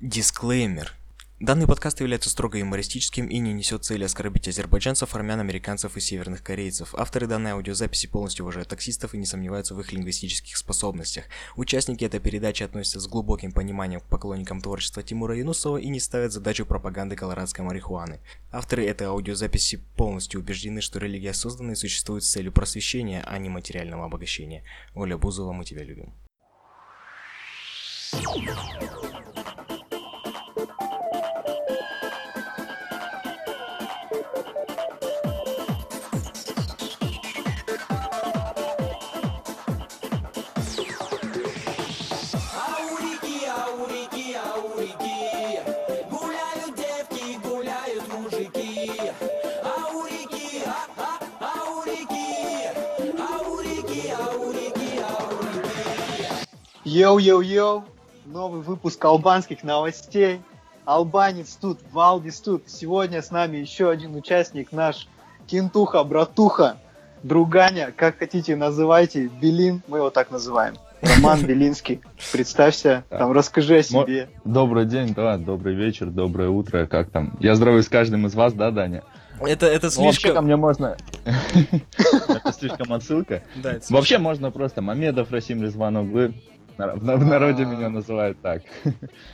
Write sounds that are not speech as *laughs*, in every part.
Дисклеймер. Данный подкаст является строго юмористическим и не несет цели оскорбить азербайджанцев, армян, американцев и северных корейцев. Авторы данной аудиозаписи полностью уважают таксистов и не сомневаются в их лингвистических способностях. Участники этой передачи относятся с глубоким пониманием к поклонникам творчества Тимура Юнусова и не ставят задачу пропаганды колорадской марихуаны. Авторы этой аудиозаписи полностью убеждены, что религия создана и существует с целью просвещения, а не материального обогащения. Оля Бузова, мы тебя любим. Йоу-йоу-йоу, новый выпуск албанских новостей. Албанец тут, Валдис тут. Сегодня с нами еще один участник, наш Кентуха, братуха, друганя, как хотите называйте, Белин, мы его так называем. Роман Белинский, представься, там расскажи о себе. Добрый день, да, добрый вечер, доброе утро, как там? Я здороваюсь с каждым из вас, да, Даня? Это, это Ну, вообще ко слишком... мне можно... *laughs* Это слишком отсылка. Вообще можно просто Мамедов Расим Резван Углы. В в народе меня называют так. *laughs*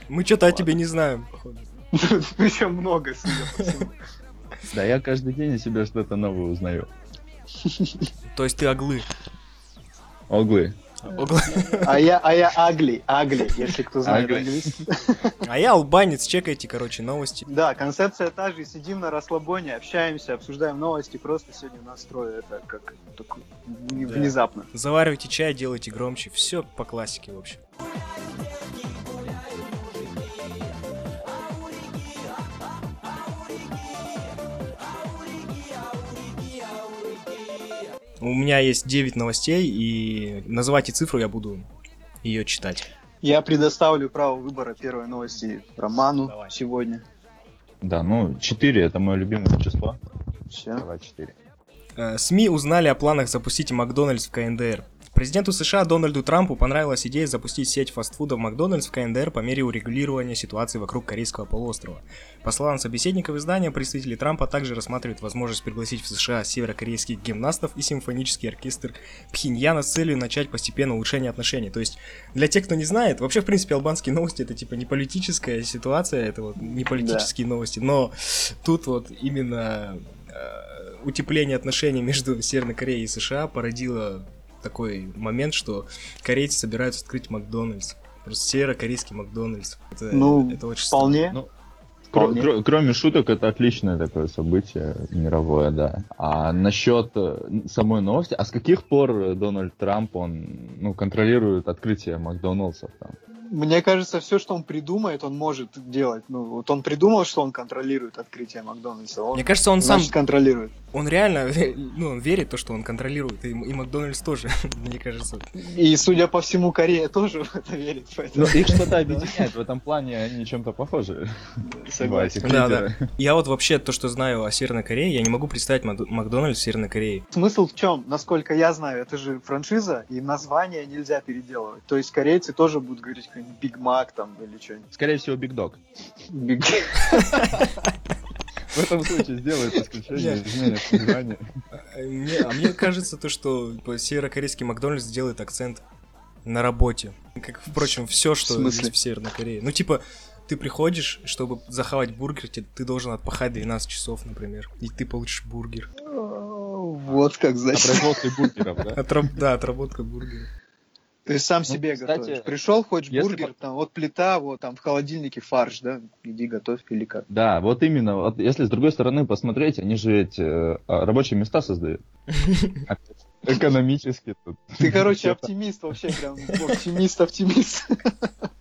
Мы что-то о тебе не знаем, походу. *laughs* Причем много, судя по всему. Да, я каждый день о себе что-то новое узнаю. То есть ты оглы. Углы. Огла- А я, а я Агли, Агли, если кто знает Агли. английский. А я албанец, чекайте, короче, новости. Да, концепция та же, сидим на расслабоне, общаемся, обсуждаем новости, просто сегодня настрою это как так, вне- Да. внезапно. Заваривайте чай, делайте громче. Все по классике, в общем. У меня есть 9 новостей, и называйте цифру, я буду ее читать. Я предоставлю право выбора первой новости Роману Давай. сегодня. Да, ну, 4 это мое любимое число. Все. Давай 4. Э, СМИ узнали о планах запустить Макдональдс в КНДР. Президенту США Дональду Трампу понравилась идея запустить сеть фастфуда Макдональдс в КНДР по мере урегулирования ситуации вокруг Корейского полуострова. По словам собеседников издания, представители Трампа также рассматривают возможность пригласить в США северокорейских гимнастов и симфонический оркестр Пхеньяна с целью начать постепенно улучшение отношений. То есть, для тех, кто не знает, вообще, в принципе, албанские новости это типа не политическая ситуация, это вот не политические новости, но тут вот именно э, утепление отношений между Северной Кореей и США породило такой момент, что корейцы собираются открыть Макдональдс. Просто северокорейский Макдональдс. Это, Ну, это очень Вполне. Ну, Кро- Вполне. кро- кроме шуток, это отличное такое событие мировое, да. А насчет э, самой новости, а с каких пор Дональд Трамп, он, ну, контролирует открытие Макдоналдсов там? Мне кажется, все, что он придумает, он может делать. Ну, вот он придумал, что он контролирует открытие Макдональдса. Он, Мне кажется, он сам, значит, контролирует. он реально, *laughs* ну, он верит в то, что он контролирует, и, и Макдональдс тоже, *laughs* мне кажется. И, судя по всему, Корея тоже в это верит. Поэтому... Ну, их что-то *laughs* объединяет, в этом плане они чем-то похожи. Согласен. Да, лидеры. Я вот вообще то, что знаю о Северной Корее, я не могу представить Мак- Макдональдс в Северной Корее. Смысл в чем? Насколько я знаю, это же франшиза, и название нельзя переделывать. То есть корейцы тоже будут говорить Биг Мак там или что-нибудь. Скорее всего, Big Dog. Биг... В этом случае сделают исключение, Нет. изменят название. А мне, а мне кажется, то, что северокорейский Макдональдс делает акцент на работе. Как, впрочем, все, что В есть в Северной Корее. Ну, типа, ты приходишь, чтобы захавать бургер, ты должен отпахать 12 часов, например, и ты получишь бургер. Вот как На значит. производстве бургеров, да? Отраб- Да, отработка бургера. Есть сам Ну, себе кстати, готовишь. Пришел, хочешь если бургер, по- там вот плита, вот там в холодильнике фарш, да? Иди готовь или как. Да, вот именно. Вот если с другой стороны посмотреть, они же ведь э, а, рабочие места создают. *laughs* Экономически тут. Ты, короче, оптимист вообще, прям оптимист-оптимист.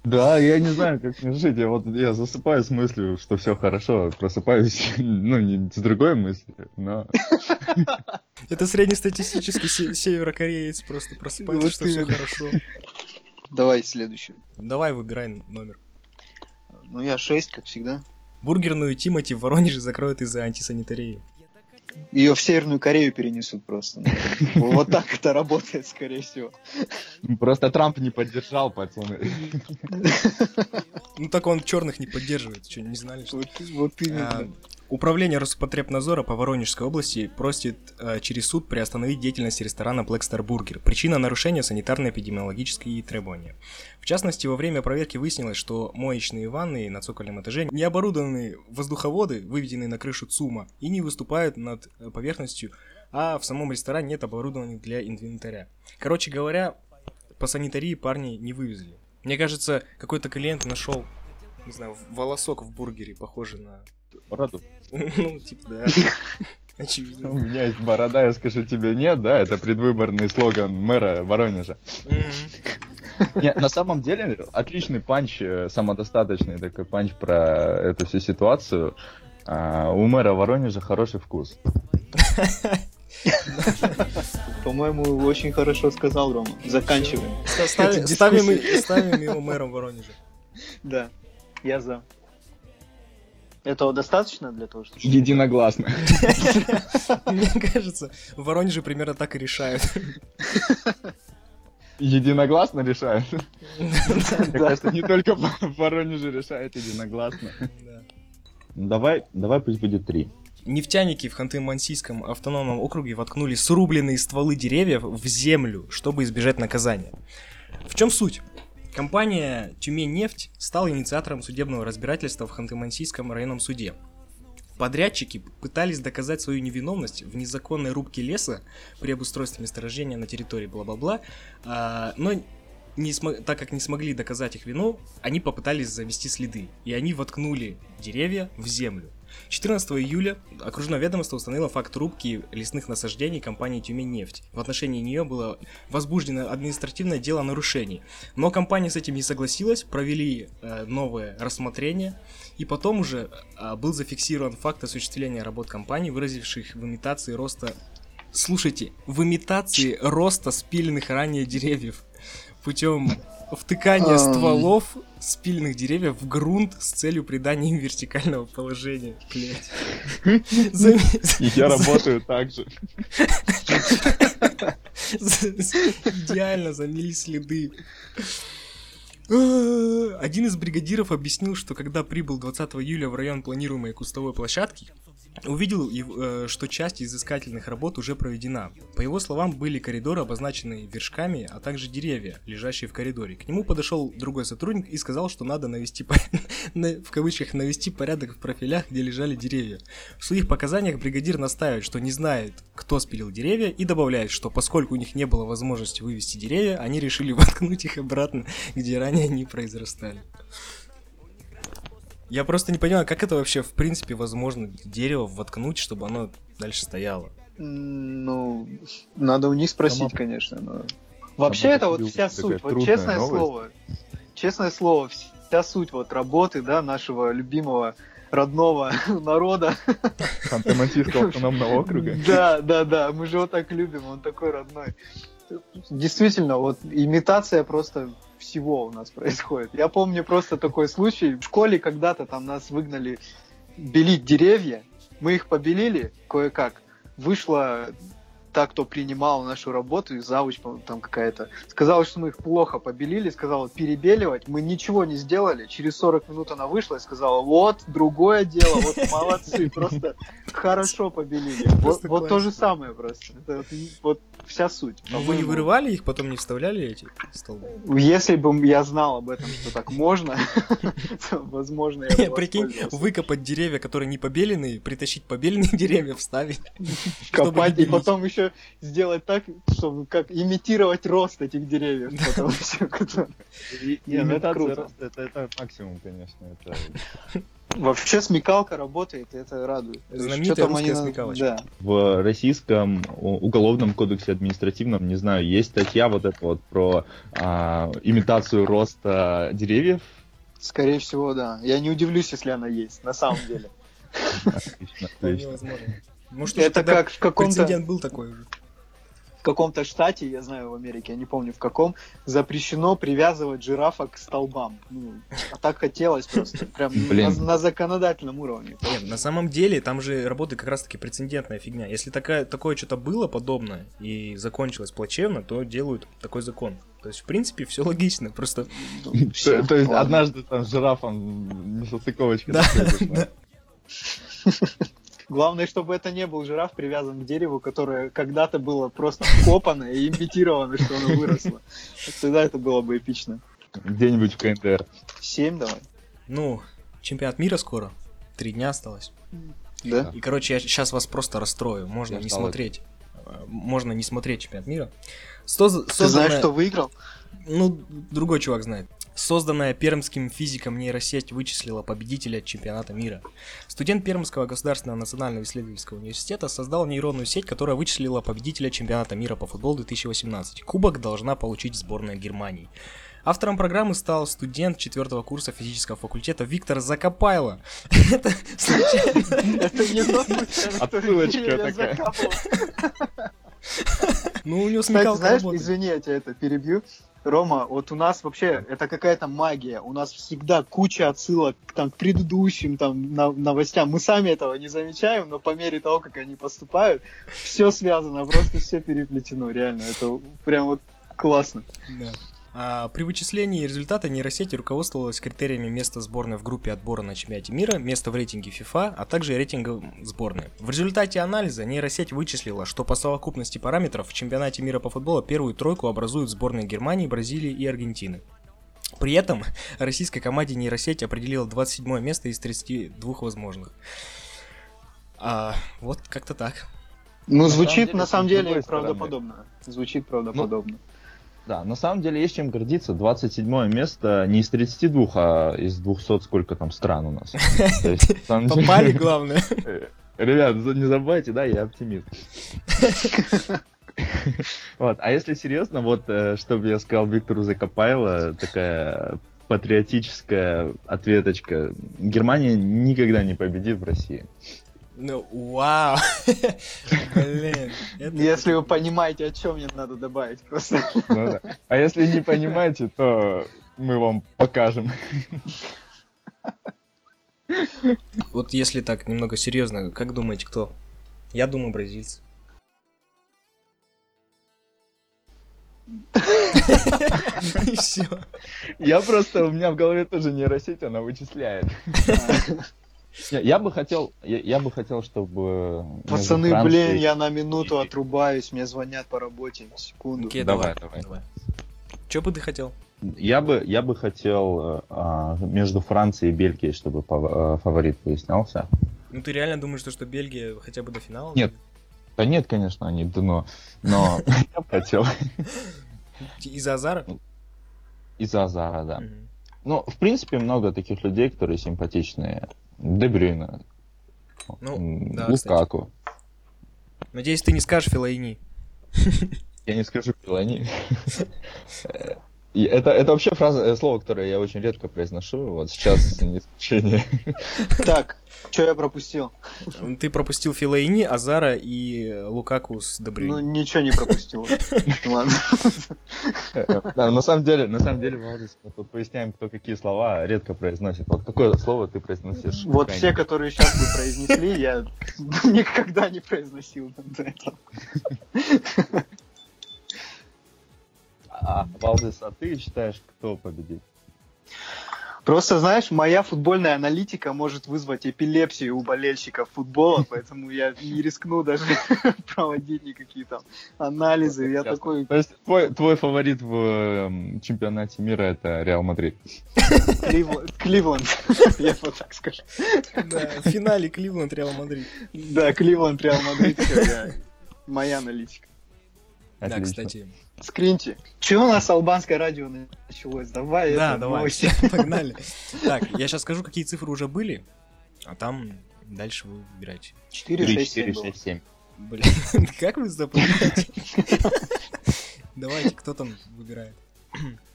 Да, я не знаю, как мне жить. Я вот я засыпаю с мыслью, что все хорошо, просыпаюсь, *laughs* ну, не с другой мыслью, но... Это среднестатистический се- северокореец просто просыпается, что все хорошо. Давай следующий. Давай выбирай номер. Ну, я 6, как всегда. Бургерную Тимати в Воронеже закроют из-за антисанитарии. Ее в Северную Корею перенесут просто. Вот так это работает, скорее всего. Просто Трамп не поддержал, пацаны. Ну так он черных не поддерживает, что, не знали, что? Вот, вот А, именно. Управление Роспотребнадзора по Воронежской области просит э, через суд приостановить деятельность ресторана Black Star Burger. Причина нарушения санитарно-эпидемиологические требования. В частности, во время проверки выяснилось, что моечные ванны на цокольном этаже не оборудованы воздуховоды, выведенные на крышу ЦУМа, и не выступают над э, поверхностью, а в самом ресторане нет оборудования для инвентаря. Короче говоря, по санитарии парни не вывезли. Мне кажется, какой-то клиент нашел, не знаю, волосок в бургере, похожий на Бороду. *laughs* ну, типа, да. *laughs* У Очевидно. меня есть борода, я скажу тебе нет, да, это предвыборный слоган мэра Воронежа. Мгм. Не, на самом деле, отличный панч, э, самодостаточный такой панч про эту всю ситуацию. А, у мэра Воронежа хороший вкус. *laughs* По-моему, очень хорошо сказал Рома. Заканчиваем. Ставим его мэром Воронежа. Да, я за. Этого достаточно для того, чтобы... Единогласно. Мне кажется, в Воронеже примерно так и решают. Единогласно решают. Мне Да. кажется, не только в Воронеже решают единогласно. Ну, Давай, давай пусть будет три. Нефтяники в Ханты-Мансийском автономном округе воткнули срубленные стволы деревьев в землю, чтобы избежать наказания. В чем суть? Компания «Тюмень-нефть» стала инициатором судебного разбирательства в Ханты-Мансийском районном суде. Подрядчики пытались доказать свою невиновность в незаконной рубке леса при обустройстве месторождения на территории бла-бла-бла, а, но не смо- так как не смогли доказать их вину, они попытались завести следы, и они воткнули деревья в землю. 14 июля окружное ведомство установило факт рубки лесных насаждений компании «Тюмень-нефть». В отношении нее было возбуждено административное дело о нарушении. Но компания с этим не согласилась, провели э, новое рассмотрение, и потом уже э, был зафиксирован факт осуществления работ компании, выразивших в имитации роста... Слушайте, в имитации роста спиленных ранее деревьев путем втыкания стволов спиленных деревьев в грунт с целью придания им вертикального положения. Блять. Я работаю так же. Идеально замели следы. Один из бригадиров объяснил, что когда прибыл 20 июля в район планируемой кустовой площадки, увидел, э, что часть изыскательных работ уже проведена. По его словам, были коридоры, обозначенные вершками, а также деревья, лежащие в коридоре. К нему подошел другой сотрудник и сказал, что надо навести, *laughs* в кавычках, навести порядок в профилях, где лежали деревья. В своих показаниях бригадир настаивает, что не знает, кто спилил деревья, и добавляет, что поскольку у них не было возможности вывести деревья, они решили *laughs* воткнуть их обратно, где ранее они произрастали. Я просто не понимаю, как это вообще в принципе возможно дерево воткнуть, чтобы оно дальше стояло. Ну, надо у них спросить, Сама- конечно. но- Вообще Сама это вот вся суть. Вот честное новость. слово. Честное слово, вся суть вот работы, да, нашего любимого родного *laughs* народа. Ханты-Мансийского автономного округа. *laughs* Да, да, да, мы же его так любим, он такой родной. Действительно, вот имитация просто всего у нас происходит. Я помню просто такой случай. В школе когда-то там нас выгнали белить деревья. Мы их побелили кое-как. Вышла та, кто принимал нашу работу, и завуч, по-моему, там какая-то, сказала, что мы их плохо побелили, сказала перебеливать. Мы ничего не сделали. Через 40 минут она вышла и сказала, вот, другое дело, вот молодцы, *laughs* просто хорошо побелили. Вот, то же самое просто. Это вот, вся суть. А вы не вырывали их, потом не вставляли эти столбы? Если бы я знал об этом, что так можно, *laughs* возможно, я бы *laughs* Прикинь, выкопать деревья, которые не побеленные, притащить побеленные деревья, вставить. копать и потом еще сделать так, чтобы как имитировать рост этих деревьев. потом ну это Имитация круто. роста, это, это максимум, конечно. Вообще смекалка работает, и это радует. Знаменитая что там русская они смекалочка. Да. В российском уголовном кодексе административном, не знаю, есть статья вот эта вот про а, имитацию роста деревьев. Скорее всего, да. Я не удивлюсь, если она есть, на самом деле. Отлично, отлично. Может, уже Это тогда как в каком-то... прецедент был такой уже. в каком-то штате, я знаю в Америке, я не помню в каком, запрещено привязывать жирафа к столбам. Ну, а так хотелось просто, прям Блин. на, на законодательном уровне. Нет, на самом деле там же работает как раз-таки прецедентная фигня. Если такая, такое что-то было подобное и закончилось плачевно, то делают такой закон. То есть, в принципе, все логично, просто... *laughs* Ну, То есть однажды там с жирафом несостыковочка. *laughs* Главное, чтобы это не был жираф, привязан к дереву, которое когда-то было просто вкопано и имитировано, что оно выросло. Тогда это было бы эпично. Где-нибудь в КНДР. Семь давай. Ну, чемпионат мира скоро. Три дня осталось. Да? И, короче, я сейчас вас просто расстрою. Можно Я не смотреть. Э, Можно не смотреть чемпионат мира. Соз- Ты знаешь, кто выиграл? Ну, другой чувак знает. Созданная пермским физиком нейросеть вычислила победителя чемпионата мира. Студент Пермского государственного национального исследовательского университета создал нейронную сеть, которая вычислила победителя чемпионата мира по футболу 2018. Кубок должна получить сборная Германии. Автором программы стал студент четвертого курса физического факультета Виктор Закопайло. *laughs* Это случайно. Это не *laughs* Отсылочка такая. *laughs* Ну, у него смекалка знаешь, извини, я тебя это перебью. Рома, вот у нас вообще это какая-то магия. У нас всегда куча отсылок там, к предыдущим там, новостям. Мы сами этого не замечаем, но по мере того, как они поступают, все связано, просто все переплетено, реально. Это прям вот классно. Да. А, при вычислении результата нейросети руководствовалась критериями места сборной в группе отбора на чемпионате мира, места в рейтинге FIFA, а также рейтинга сборной. В результате анализа нейросеть вычислила, что по совокупности параметров в чемпионате мира по футболу первую тройку образуют сборные Германии, Бразилии и Аргентины. При этом российской команде нейросеть определила 27 место из 32 возможных. А, вот как-то так. Ну, На звучит самом деле, на самом деле стороны. правдоподобно. Звучит правдоподобно. Да, на самом деле есть чем гордиться. 27 место не из 32, а из 200 сколько там стран у нас. Попали, *laughs* главное. Э, Ребят, не забывайте, да, я оптимист. Вот, а если серьезно, вот, э, чтобы я сказал Виктору Закопайло, такая патриотическая ответочка. Германия никогда не победит в России. Ну, вау. *laughs* Блин. это- Если вы понимаете, о чем мне надо добавить, просто. Ну да. А если не понимаете, то мы вам покажем. Вот если так немного серьезно, как думаете, кто? Я думаю, бразильцы. *laughs* И все. Я просто, у меня в голове тоже нейросеть, она вычисляет. Я бы хотел, я, я бы хотел, чтобы... между Пацаны, Францией- блин, я на минуту отрубаюсь, мне звонят по работе. Секунду. Окей, Давай, давай, давай. Че бы ты хотел? Я бы, я бы хотел э, а, между Францией и Бельгией, чтобы э, фаворит выяснялся. Ну ты реально думаешь, что, что Бельгия хотя бы до финала? Нет. Да нет, конечно, они дно, но *laughs* я бы хотел Из-за Азара? из-за Азара, да. Ну, в принципе, много таких людей, которые симпатичные. Де Брюйне, Ну, да, Лукаку. Надеюсь, ты не скажешь Филаини. Я не скажу Пилани. *laughs* И Это, это вообще фраза, э, слово, которое я очень редко произношу. Вот сейчас не исключение. *laughs* Так, что я пропустил? Ты пропустил Филаини, Азара и Лукаку с Ну, Дебрюйне. ничего не пропустил. *laughs* Ладно. Да, на самом деле, на самом деле, Валдис, мы тут поясняем, кто какие слова редко произносит. Вот какое слово ты произносишь? Вот все, которые сейчас вы произнесли, я *laughs* никогда не произносил до этого. А, Валдис, а ты считаешь, кто победит? Просто, знаешь, моя футбольная аналитика может вызвать эпилепсию у болельщиков футбола, *laughs* поэтому я не рискну даже *laughs* проводить никакие там анализы. Я такой То есть твой, твой фаворит в эм, чемпионате мира это Реал Мадрид. *laughs* Кливленд, я вот так скажу. Да, в финале Кливленд Реал Мадрид. Да, Кливленд, Реал Мадрид, моя аналитика. Да, кстати. Скриньте. Че у нас албанское радио началось? Давай Да, это, давай, новости. *laughs* погнали. *laughs* Так, я сейчас скажу, какие цифры уже были, а там дальше вы выбираете. 4, 3, 6, 4, 7 было. 6, 7. Блин, *laughs* как вы запоминаете? Давайте, кто там выбирает?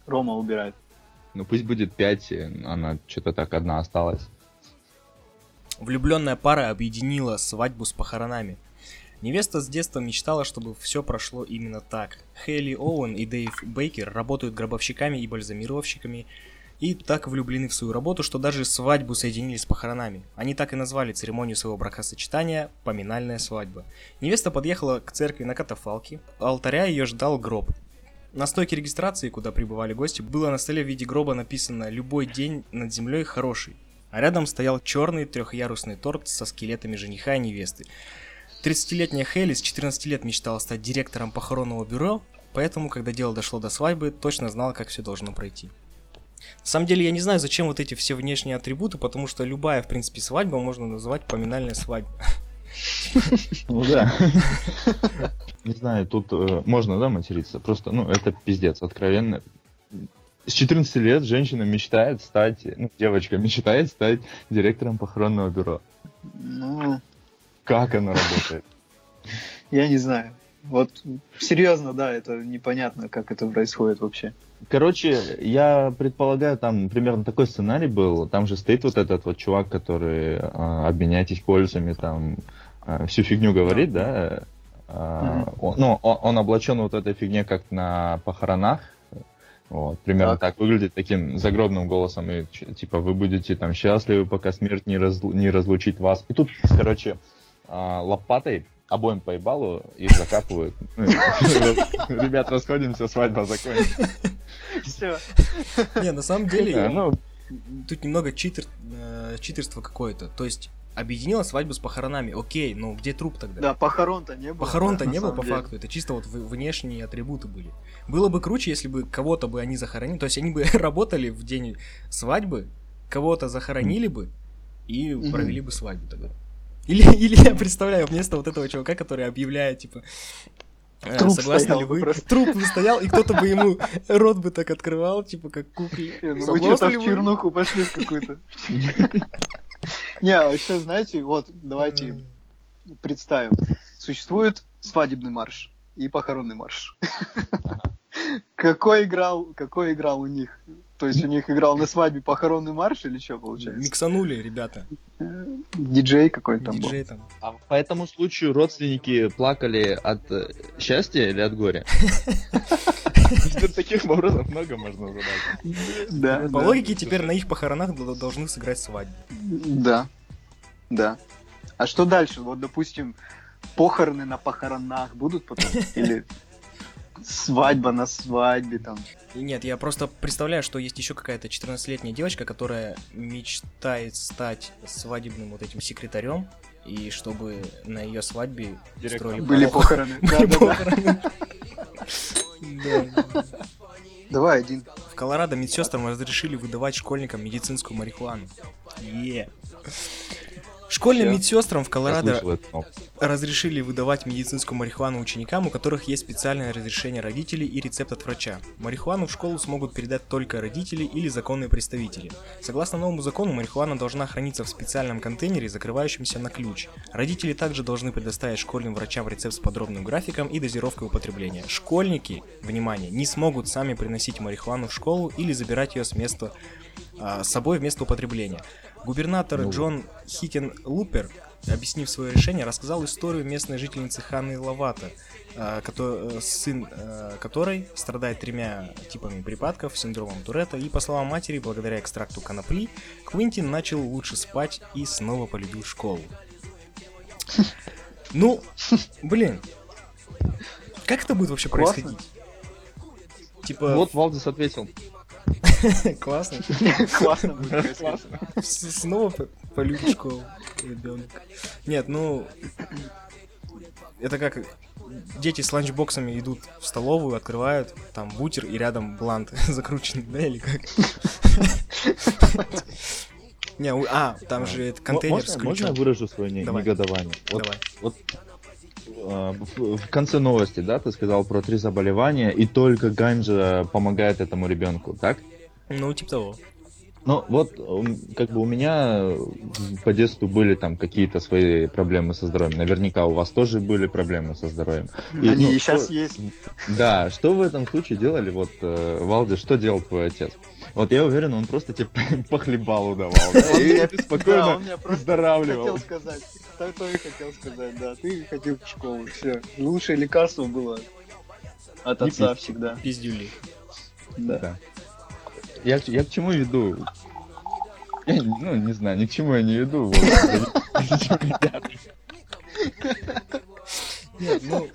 Рома убирает. Ну пусть будет 5, она что-то так одна осталась. Влюбленная пара объединила свадьбу с похоронами. Невеста с детства мечтала, чтобы все прошло именно так. Хейли Оуэн и Дэйв Бейкер работают гробовщиками и бальзамировщиками, и так влюблены в свою работу, что даже свадьбу соединили с похоронами. Они так и назвали церемонию своего бракосочетания «Поминальная свадьба». Невеста подъехала к церкви на катафалке, у алтаря ее ждал гроб. На стойке регистрации, куда прибывали гости, было на столе в виде гроба написано «Любой день над землей хороший», а рядом стоял черный трехъярусный торт со скелетами жениха и невесты. 30-летняя Хейли с 14 лет мечтала стать директором похоронного бюро, поэтому, когда дело дошло до свадьбы, точно знала, как все должно пройти. На самом деле, я не знаю, зачем вот эти все внешние атрибуты, потому что любая, в принципе, свадьба можно называть поминальная свадьба. Ну да. Не знаю, тут э, можно, да, материться? Просто, ну, это пиздец, откровенно. С 14 лет женщина мечтает стать, ну, девочка мечтает стать директором похоронного бюро. Ну, Как она работает? я не знаю. Вот серьезно, да, это непонятно, как это происходит вообще. Короче, я предполагаю, там примерно такой сценарий был. Там же стоит вот этот вот чувак, который а, обменяйтесь пользами, там а, всю фигню говорит, да. А, он, ну, он, он облачен вот этой фигне, как на похоронах. Вот, примерно Так. так. выглядит таким загробным голосом. И, типа, вы будете там счастливы, пока смерть не, разлу- не разлучит вас. И тут, короче, лопатой обоим по ебалу их закапывают. Ну, *laughs* Ребят, расходимся, свадьба закончится. Все. Не, на самом деле, ну, тут немного читер, э, читерство какое-то. То есть, объединила свадьбу с похоронами. Окей, но где труп тогда? Да, похорон-то не было. Похорон-то да, не было по деле. факту, это чисто вот внешние атрибуты были. Было бы круче, если бы кого-то бы они захоронили, то есть они бы *laughs* работали в день свадьбы, кого-то захоронили бы и провели бы свадьбу тогда. Или, *laughs* или я представляю вместо вот этого чувака, который объявляет, типа, э, Труп согласны стоял ли вы? просто. Труп бы стоял, и кто-то бы ему рот бы так открывал, типа, как кукле. Ну Вы что-то в чернуху пошли в какую-то. *laughs* Не, а еще, знаете, вот, давайте представим. Существует свадебный марш и похоронный марш. *laughs* Какой играл, какой играл у них? То есть у них играл на свадьбе похоронный марш или что получается? Миксанули, ребята. Диджей какой там был? Диджей там. А по этому случаю родственники плакали от э, счастья или от горя? *laughs* Таких вопросов много можно задать. Да, По логике, теперь на их похоронах должны сыграть свадьбу. Да, да. А что дальше? Вот, допустим, похороны на похоронах будут потом? Или свадьба на свадьбе там? И Нет, я просто представляю, что есть еще какая-то 14-летняя девочка, которая мечтает стать свадебным вот этим секретарем, и чтобы на ее свадьбе строили Были похороны. *laughs* Были похороны. Да. Давай один. В Колорадо медсестрам разрешили выдавать школьникам медицинскую марихуану. Е. Школьным медсестрам в Колорадо разрешили выдавать медицинскую марихуану ученикам, у которых есть специальное разрешение родителей и рецепт от врача. Марихуану в школу смогут передать только родители или законные представители. Согласно новому закону, марихуана должна храниться в специальном контейнере, закрывающемся на ключ. Родители также должны предоставить школьным врачам рецепт с подробным графиком и дозировкой употребления. Школьники, внимание, не смогут сами приносить марихуану в школу или забирать ее с места а, с собой вместо употребления. Губернатор Ну. Джон Хикен Лупер, объяснив свое решение, рассказал историю местной жительницы Ханны Лавата, а, э, сын э, которой страдает тремя типами припадков, синдромом Туретта, и, по словам матери, благодаря экстракту конопли, Квинтин начал лучше спать и снова полюбил школу. *laughs* Ну, блин, как это будет вообще Классно. происходить? Типа, Вот Валдис ответил. *laughs* классно. Классно Снова по- полюбит школу ребенок. Нет, ну... Это как дети с ланчбоксами идут в столовую, открывают, там бутер и рядом блант *laughs* закрученный, да, или как? *laughs* Не, а, там же это контейнер можно, с можно я выражу свое Давай. негодование? Вот, Давай. вот в конце новости, да, ты сказал про три заболевания, и только ганджа помогает этому ребенку, так? Ну, типа того. Ну, вот, как бы у меня э, по детству были там какие-то свои проблемы со здоровьем. Наверняка у вас тоже были проблемы со здоровьем. И, Они ну, и сейчас что- есть. Да, что в этом случае делали, вот, э, Валди, что делал твой отец? Вот я уверен, он просто тебе *laughs* похлебалу давал, да, Он и ты спокойно он меня просто выздоравливал. хотел сказать. Так то и хотел сказать, да. Ты ходил в школу, все. Лучшее лекарство было от отца всегда. Пиздюли. Да. Да. Я, к- я к чему веду? Я, ну, не знаю, ни к чему я не веду. ну...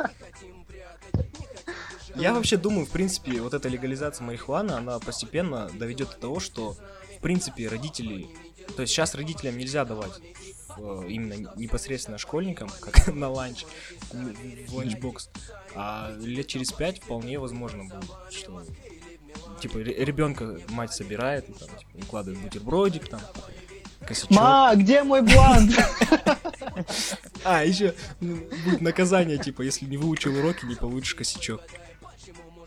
Я вообще думаю, в принципе, вот эта легализация марихуаны, она постепенно доведет до того, что, в принципе, родители... То есть сейчас родителям нельзя давать именно непосредственно школьникам, *laughs* как на ланч, в ланчбокс. А лет через пять вполне возможно будет, что типа ребенка мать собирает, и, там, типа, укладывает бутербродик, там, косячок. Ма, где мой блант? *laughs* А, еще будет наказание, типа, если не выучил уроки, не получишь косячок.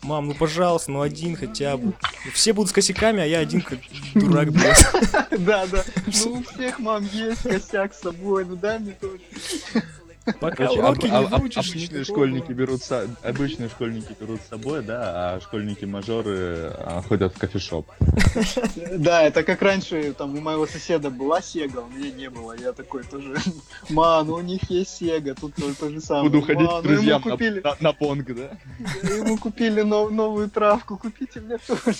Мам, ну пожалуйста, ну один хотя бы. Все будут с косяками, а я один как дурак, блядь. *laughs* Да, да. Ну, у всех мам есть косяк с собой, ну дай мне тоже. Пока Короче, уроки об- не об- выучишь, обычные никакого школьники берут обычные школьники берут с собой, да, а школьники-мажоры а, ходят в кофешоп. Да, это как раньше, там, у моего соседа была Сега, у меня не было. Я такой тоже, ма, ну у них есть Сега, тут то, то же самое. Буду ходить «Ма, к ну, ему друзьям на, купили, на- на понг, да? ему купили нов- новую травку, купите мне тоже.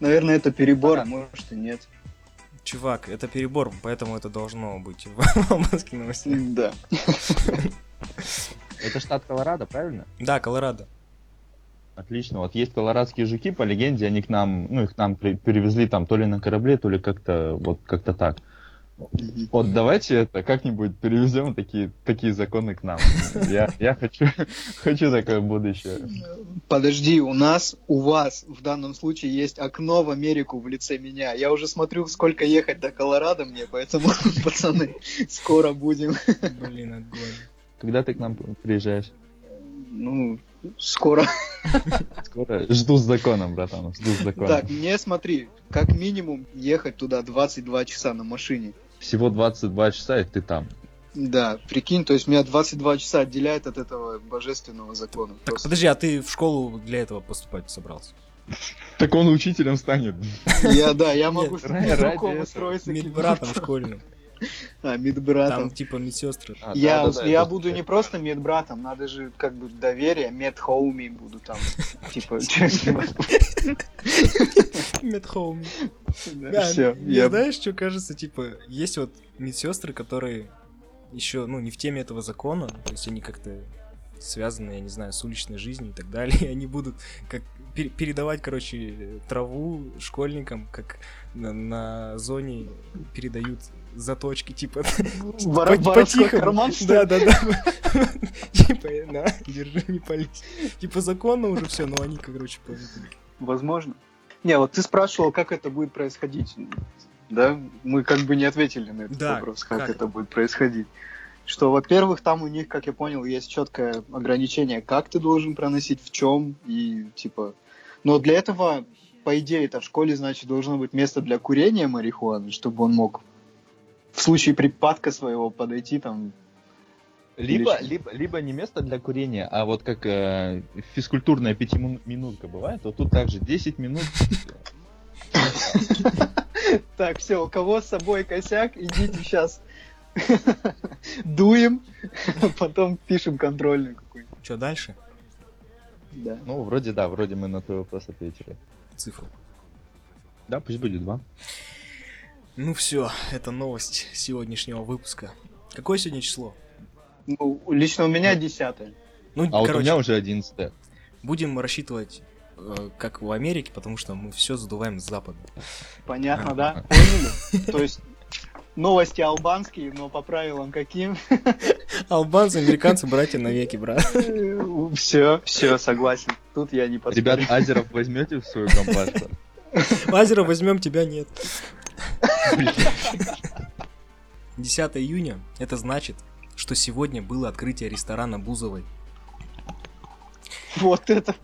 Наверное, это перебор, а может и нет. Чувак, это перебор, поэтому это должно быть в *laughs* Алмазских новостях. Да. Это штат Колорадо, правильно? Да, Колорадо. Отлично. Вот есть колорадские жуки, по легенде, они к нам, ну, их к нам при- перевезли там то ли на корабле, то ли как-то, вот как-то так. Вот давайте это как-нибудь перевезем такие, такие законы к нам. Я, я хочу, *laughs* хочу такое будущее. Подожди, у нас, у вас в данном случае есть окно в Америку в лице меня. Я уже смотрю, сколько ехать до Колорадо мне, поэтому, *laughs* пацаны, скоро будем. Блин, огонь. Когда ты к нам приезжаешь? Ну, скоро. Скоро. Жду с законом, братан, жду с законом. Так, мне смотри, как минимум ехать туда 22 часа на машине. Всего 22 часа, и ты там. Да, прикинь, то есть меня 22 часа отделяет от этого божественного закона. Так, Просто. подожди, а ты в школу для этого поступать собрался? Так он учителем станет. Я, да, я могу с устроиться. Медбратом школьным. *laughs* А, Там медбратом. типа медсестры. А, Я, да-да-да, я это буду всё. не просто медбратом, надо же как бы доверие, медхоуми буду там, *laughs* типа, честно. *laughs* Медхоуми. Все, Мне я знаешь, что кажется, типа, есть вот медсестры, которые еще, ну, не в теме этого закона, то есть они как-то связаны, я не знаю, с уличной жизнью и так далее, и они будут как пер- передавать, короче, траву школьникам, как на, на зоне передают заточки, типа, *laughs* Вор- *laughs* по- воровской по-тихому. карман, что Да, да, да. *laughs* Типа, на, держи, не пались. Типа, законно уже все, но они, короче, по этому. Возможно. Не, вот ты спрашивал, как это будет происходить. Да, мы как бы не ответили на этот Да, вопрос, как, как? это будет происходить. Что, во-первых, там у них, как я понял, есть четкое ограничение, как ты должен проносить, в чем и типа. Но для этого, по идее, это в школе, значит, должно быть место для курения марихуаны, чтобы он мог в случае припадка своего подойти там. Либо, Или- либо, либо не место для курения, а вот как э, физкультурная пятиминутка бывает, то тут также 10 минут. *laughs* Так, все, у кого с собой косяк, идите сейчас *laughs* дуем, *laughs* потом пишем контрольную какую-нибудь. Что дальше? Да. Ну, вроде да, вроде мы на твой вопрос ответили. Цифру. Да, пусть будет два. Ну все, это новость сегодняшнего выпуска. Какое сегодня число? Ну, лично у меня десятое. Ну, А вот у короче, меня уже 11 будем рассчитывать, э, как в Америке, потому что мы все задуваем с запада. Понятно, да? Поняли? То есть новости албанские, но по правилам каким? Албанцы, американцы, братья навеки, брат. Все, все, согласен. Тут я не поспорю. Ребят, азеров возьмете в свою компашку? Лазера возьмем, тебя нет. 10 июня, это значит, что сегодня было открытие ресторана Бузовой. Вот это,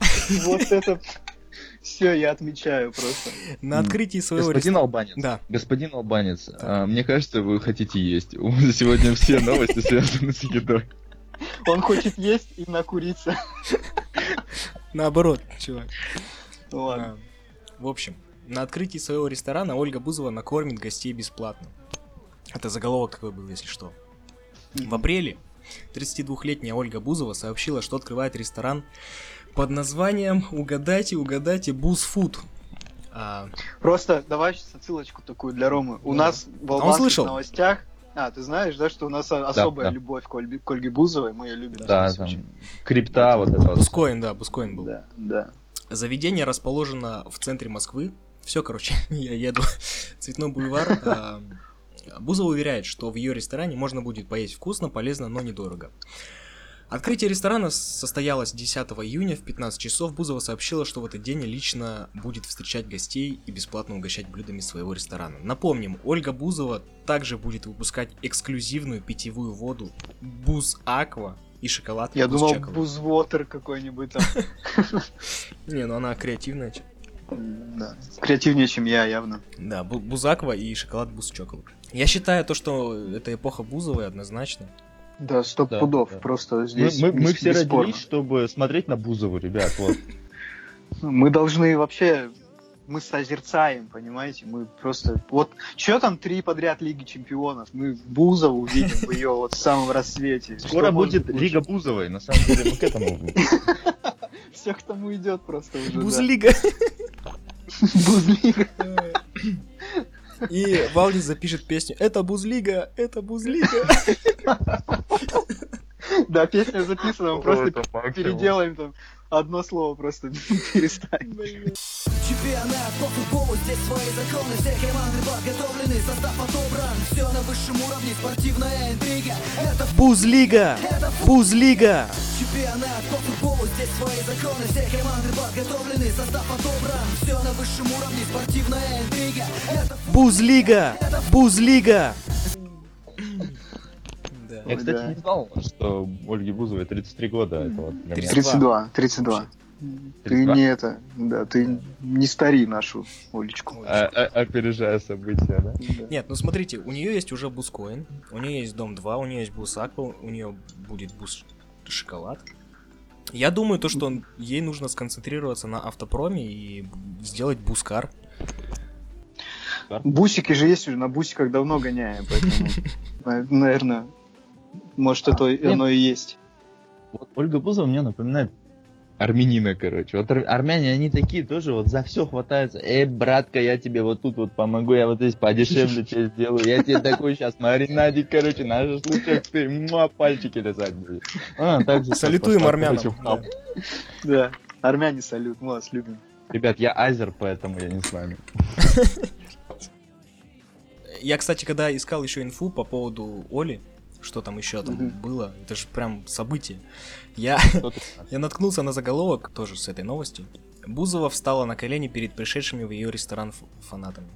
вот это Все, я отмечаю просто. На открытии своего Господин ресторана... Албанец. Да. Господин Албанец, а, мне кажется, вы хотите есть. У нас сегодня все новости связаны с едой. Он хочет есть и накуриться. Наоборот, чувак. Ладно. А, В общем, на открытии своего ресторана Ольга Бузова накормит гостей бесплатно. Это заголовок такой был, если что. В апреле 32-летняя Ольга Бузова сообщила, что открывает ресторан под названием «Угадайте, угадайте, Бузфуд». А, Просто давай сейчас отсылочку такую для Ромы. У Да. нас в А он албанских новостях... А, ты знаешь, да, что у нас особая да. любовь к Ольге, к Ольге Бузовой, мы ее любим. Да, там крипта вот это вот. Бускоин, да, Бускоин был. Да, да. Заведение расположено в центре Москвы. Все, короче, *laughs* я еду. Цветной бульвар. А, Бузова уверяет, что в ее ресторане можно будет поесть вкусно, полезно, но недорого. Открытие ресторана состоялось 10 июня в 15 часов. Бузова сообщила, что в этот день лично будет встречать гостей и бесплатно угощать блюдами своего ресторана. Напомним, Ольга Бузова также будет выпускать эксклюзивную питьевую воду Буз Аква и шоколад Я Буз думал, Чоколад. бузвотер какой-нибудь там. *laughs* Не, ну она креативная. Да. Креативнее, чем я, явно. Да, бу- Бузаква и шоколад Буз Чоколад. Я считаю то, что это эпоха Бузовой однозначно. Да, сто Да, пудов. да. Просто Мы, здесь мы- мы бес- все бесспорно. родились, чтобы смотреть на Бузову, ребят. Вот. Мы должны вообще... Мы созерцаем, понимаете? Мы просто... Вот, что там три подряд Лиги Чемпионов? Мы Бузову видим в ее вот в самом рассвете. Скоро будет Лига Бузовой. На самом деле мы к этому. *laughs* Все к тому идет просто уже. да. Бузлига. Бузлига. И Валдис запишет песню «Это Бузлига, это Бузлига». Да, песня записана, мы просто переделаем там одно слово просто *laughs* переставим. Чемпионат по футболу, здесь свои законы Все команды подготовлены, состав отобран Все на высшем уровне, спортивная интрига Это Бузлига! Бузлига! чемпионат по футболу, здесь свои законы Все команды подготовлены, состав отобран Все на высшем уровне, спортивная интрига Это Бузлига! Бузлига! Да. Я, кстати, не знал, что Ольге Бузовой 33 года. Это вот для меня. 32, 32. Ты 32? не это, да, ты не стари нашу Олечку. А- а- Опережая события, да? Нет, ну смотрите, у нее есть уже Бускоин, у нее есть Дом 2, у нее есть Бусаква, у нее будет Бус Шоколад. Я думаю, то, что он- ей нужно сконцентрироваться на автопроме и сделать Бускар. Бусики же есть уже, на бусиках давно гоняем, поэтому, *laughs* наверное, может, это и оно и есть. Вот Ольга Бузова мне напоминает армянина, короче. Вот ар- армяне, они такие тоже вот за все хватаются. Эй, братка, я тебе вот тут вот помогу, я вот здесь подешевле тебе сделаю. Я тебе такой сейчас маринадик, короче, на шашлычок, ты муа, пальчики лизать будешь. А, так же Салютуем просто, армянам. хаб. Да, армяне салют, мы вас любим. Ребят, я азер, поэтому я не с вами. Я, кстати, когда искал еще инфу по поводу Оли, что там еще там Мгм. было, это же прям событие. Я, *laughs* я наткнулся на заголовок тоже с этой новостью. Бузова встала на колени перед пришедшими в ее ресторан ф- фанатами.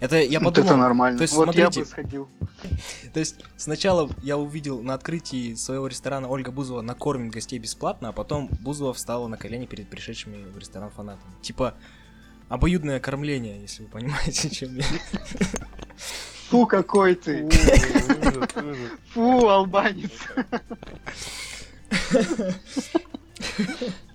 Это я Вот подумал. это нормально. то есть, вот смотрите, я бы сходил. *laughs* То есть сначала я увидел на открытии своего ресторана Ольга Бузова накормит гостей бесплатно, а потом Бузова встала на колени перед пришедшими в ресторан фанатами. Типа обоюдное кормление, если вы понимаете, *laughs* чем я. Фу, какой ты! Фу, албанец!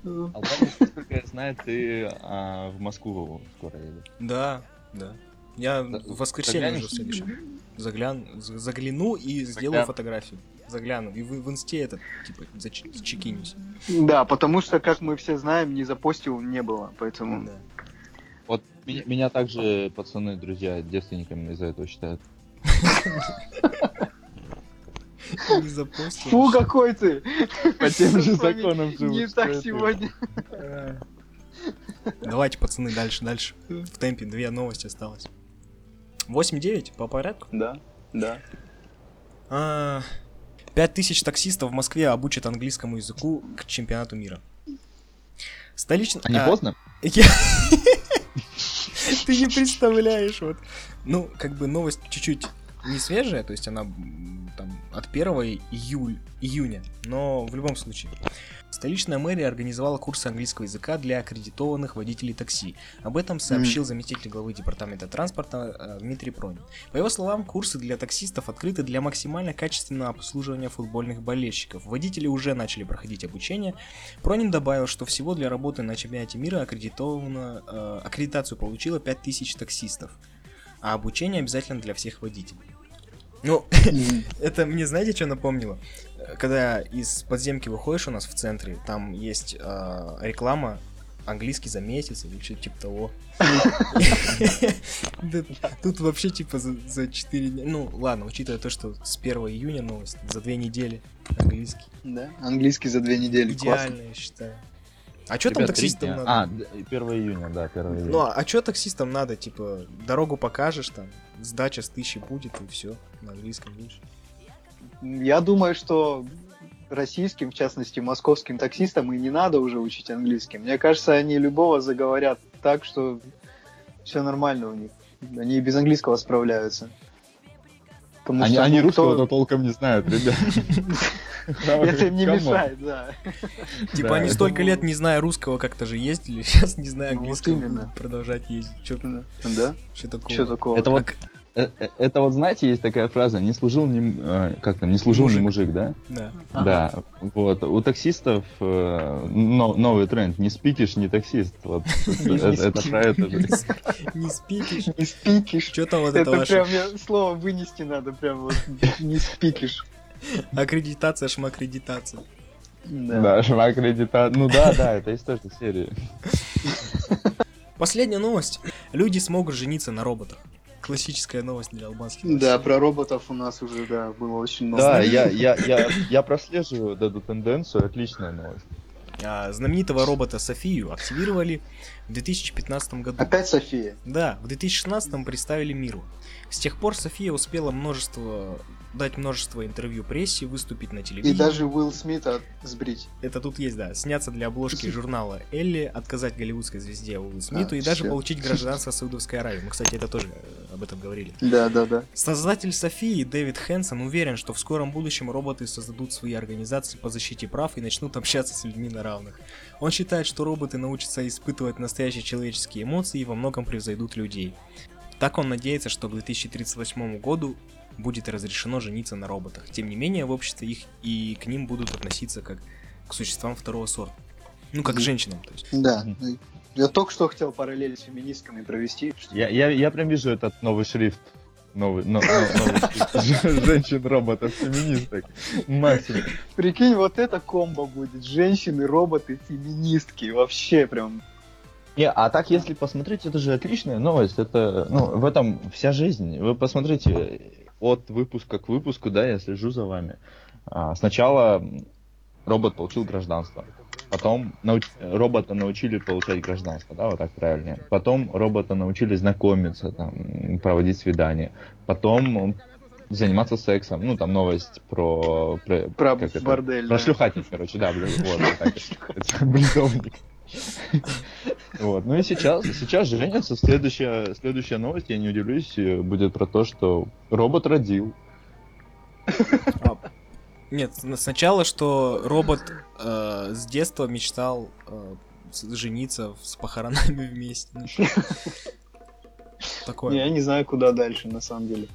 Албанец, насколько я знаю, ты а, в Москву скоро едешь. Да, да. Я Да, в воскресенье заглянешь? уже в следующем. Заглян, загляну и сделаю фотографию. Загляну. И в, в инсте этот, типа, зач- зачекинюсь. Да, потому что, как мы все знаем, не запостил не было, поэтому... Да. Вот меня, меня также пацаны, друзья, девственниками из-за этого считают. Фу, какой ты! По тем же законам живут, Не так сегодня. Давайте, пацаны, дальше, дальше. В темпе две новости осталось. 8-9 по порядку. Да, да. А, Пять тысяч таксистов в Москве обучат английскому языку к чемпионату мира. Столичный... А не а, поздно? *laughs* *laughs* Ты не представляешь, вот. Ну, как бы новость чуть-чуть не свежая, то есть она там от 1 июль, июня, но в любом случае. Столичная мэрия организовала курсы английского языка для аккредитованных водителей такси. Об этом сообщил заместитель главы департамента транспорта э, Дмитрий Пронин. По его словам, курсы для таксистов открыты для максимально качественного обслуживания футбольных болельщиков. Водители уже начали проходить обучение. Пронин добавил, что всего для работы на чемпионате мира аккредитовано, э, аккредитацию получило 5000 таксистов, а обучение обязательно для всех водителей. Ну, *laughs* это мне знаете, что напомнило? Когда из подземки выходишь у нас в центре, там есть э, реклама английский за месяц или что-то типа того. *laughs* Тут вообще типа за, за 4 дня. Ну, ладно, учитывая то, что с 1 июня новость, за 2 недели английский. Да, английский за две недели. Классно. Идеально, я считаю. А что там таксистам надо? А, д- 1 июня, да, 1 июня. Ну, а что таксистам надо? Типа, дорогу покажешь, там, сдача с тысячи будет, и все. На английском видишь. Я думаю, что российским, в частности, московским таксистам и не надо уже учить английский. Мне кажется, они любого заговорят так, что все нормально у них. Они и без английского справляются. Потому Они, что, они ну, кто- русского-то толком не знают, ребят. *laughs* Это им не мешает, да. Типа, они столько лет не зная русского как-то же ездили, *laughs* сейчас не зная Ну, английского продолжать ездить. Что Да? Что такого? Это вот, э, это вот, знаете, есть такая фраза, не служил ни, э, как там, не служил ни Мужик. мужик, да? Да. Да, вот. У таксистов э, но- новый тренд, не спикишь, не таксист. Вот, *laughs* Не это, это про это же. Не спикишь. Не спикишь. Что там вот это Это ваше? прям мне слово вынести надо, прям вот не спикишь. Аккредитация, шмаккредитация. Да. Да, шмак аккредита- Ну да, да, это из той же серии. Последняя новость. Люди смогут жениться на роботах. Классическая новость для албанских. Да, про роботов у нас уже, да, было очень много. Да, я, я, я, я прослеживаю эту тенденцию, отличная новость. А, знаменитого робота Софию активировали в 2015 году. Опять София. Да, в 2016 представили миру. С тех пор София успела множество дать множество интервью прессе, выступить на И телевидении. даже Уилл Смита сбрить. Это тут есть, да. Сняться для обложки *laughs* журнала Элли, отказать голливудской звезде Уиллу Смиту А, и даже всё. получить *laughs* гражданство Саудовской Аравии. Мы, кстати, это тоже э, об этом говорили. Да, да, да. Создатель Софии Дэвид Хэнсон уверен, что в скором будущем роботы создадут свои организации по защите прав и начнут общаться с людьми на равных. Он считает, что роботы научатся испытывать настоящие человеческие эмоции и во многом превзойдут людей. Так он надеется, что к 2038 году будет разрешено жениться на роботах. Тем не менее, в обществе их и к ним будут относиться как к существам второго сорта. Ну, как к женщинам, то есть. Да. Я только что хотел параллель с феминистками провести. Я, я, я прям вижу этот новый шрифт. Новый, но- но- новый шрифт. *laughs* Женщин-роботов, феминисток. Максимум. Прикинь, вот это комбо будет. Женщины, роботы, феминистки. Вообще прям. Не, а так, если посмотреть, это же отличная новость. Это, ну, в этом вся жизнь. Вы посмотрите, от выпуска к выпуску, да, я слежу за вами. А, сначала робот получил гражданство. Потом науч- робота научили получать гражданство, да, вот так правильнее. Потом робота научили знакомиться, там, проводить свидания. Потом заниматься сексом. Ну, там новость про... Про, Про как это? бордель. Про да. шлюхатник, короче, да, блин, вот, *laughs* Бредовник. Вот. Ну и сейчас, сейчас женятся. Следующая, следующая новость, я не удивлюсь, э, будет про то, что робот родил. Нет, с- сначала, что робот э, с детства мечтал э, жениться с похоронами вместе. Ну, Такое. Не, я не знаю, куда дальше, на самом деле.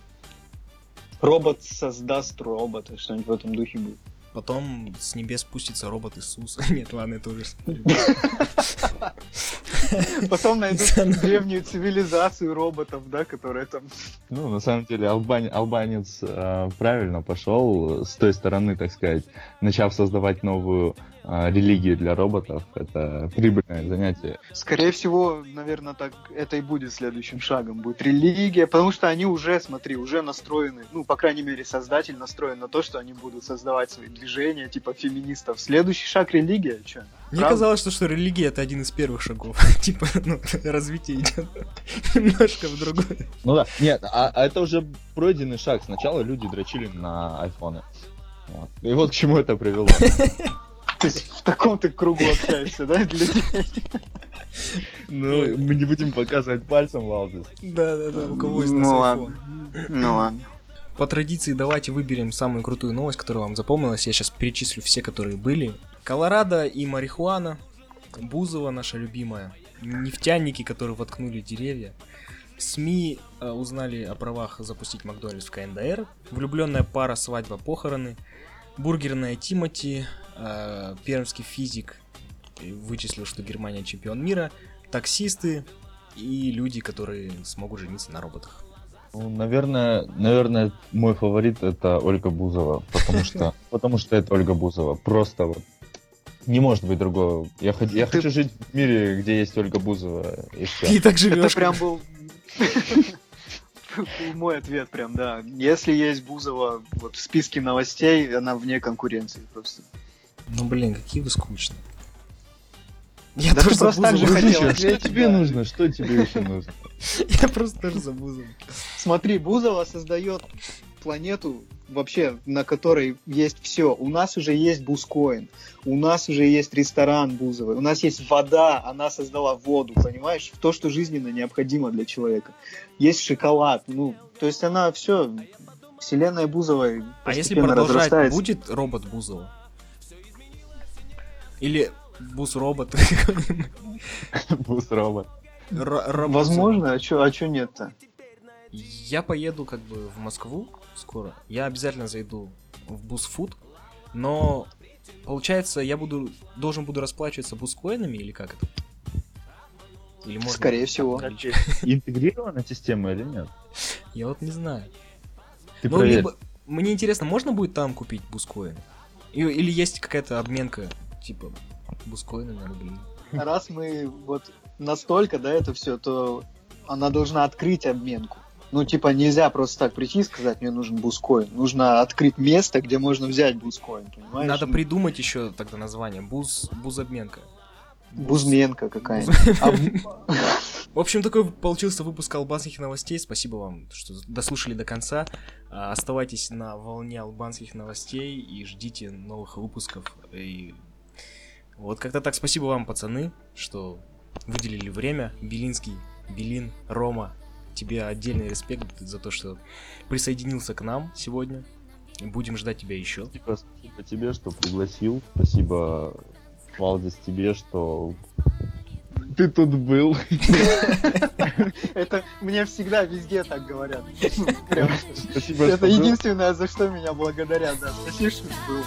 Робот создаст робота, что-нибудь в этом духе будет. Потом с небес спустится робот Иисус. *laughs* Нет, ладно, это уже... Потом найдут древнюю цивилизацию роботов, да, которая там... Ну, на самом деле, албанец э, правильно пошел с той стороны, так сказать, начав создавать новую э, религию для роботов. Это прибыльное занятие. Скорее всего, наверное, так это и будет следующим шагом. Будет религия, потому что они уже, смотри, уже настроены, ну, по крайней мере, создатель настроен на то, что они будут создавать свои движения, типа феминистов. Следующий шаг религия, что? Мне Правда? казалось, что, что религия это один из первых шагов. *laughs* Типа, ну, *laughs* развитие идет *laughs* немножко в другое. Ну да, нет, а, а это уже пройденный шаг. Сначала люди дрочили на айфоны. Вот. И вот к чему это привело. То есть в таком ты кругу общаешься, да, для людей? Ну, мы не будем показывать пальцем, Валдис. Да, да, да, у кого из Ну ладно. Ну ладно. по традиции давайте выберем самую крутую новость, которая вам запомнилась. Я сейчас перечислю все, которые были. Колорадо и марихуана. Бузова наша любимая. Нефтяники, которые воткнули деревья. СМИ э, узнали о правах запустить Макдональдс в КНДР. Влюбленная пара, свадьба, похороны. Бургерная Тимати. э, пермский физик вычислил, что Германия чемпион мира. Таксисты и люди, которые смогут жениться на роботах. Ну, наверное, наверное, мой фаворит это Ольга Бузова, потому что, *laughs* потому что это Ольга Бузова. Просто вот не может быть другого. Я, хот- я Ты- хочу жить в мире, где есть Ольга Бузова, и все. Ты так Это живешь. прям был *laughs* мой ответ прям, да. Если есть Бузова вот в списке новостей, она вне конкуренции просто. Ну блин, какие вы скучные. Я Да ты тоже просто так же хотел Дружище, что ответить, тебе да. нужно? Что тебе еще нужно? *laughs* Я просто тоже за Бузову. Смотри, Бузова создает планету вообще, на которой есть все. У нас уже есть Бускоин, у нас уже есть ресторан Бузовой, у нас есть вода, она создала воду, понимаешь? То, что жизненно необходимо для человека. Есть шоколад, ну, то есть она все, вселенная Бузовой А если продолжать, будет робот Бузова? Или Бус-робот? *laughs* Бус-робот. Ро- робот Возможно, а чё, а чё нет-то? Я поеду как бы в Москву скоро. Я обязательно зайду в Бусфуд, но получается я буду должен буду расплачиваться бускоинами или как это? Или можно? Скорее всего. Интегрирована система или нет? Я вот не знаю. Ты ну либо мне интересно, можно будет там купить бускоин? Или есть какая-то обменка типа бускоины на рубли? Раз мы вот настолько, да, это все, то она должна открыть обменку. Ну, типа, нельзя просто так прийти и сказать, мне нужен бускоин. Нужно открыть место, где можно взять бускоин, понимаешь? Надо придумать еще тогда название. Буз, бузобменка. Бузменка какая-нибудь. А в- *laughs* В общем, такой получился выпуск албанских новостей. Спасибо вам, что дослушали до конца. А, Оставайтесь на волне албанских новостей и ждите новых выпусков. И вот как-то так. Спасибо вам, пацаны, что выделили время. Белинский, Белин, Рома, тебе отдельный респект за то, что присоединился к нам сегодня. Будем ждать тебя еще. Спасибо, спасибо тебе, что пригласил. Спасибо, Валдис, тебе, что ты тут был. *laughs* Это мне всегда везде так говорят. Спасибо, Это единственное, за что меня благодарят. Да, спасибо, что был.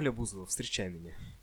Оля Бузова, встречай меня.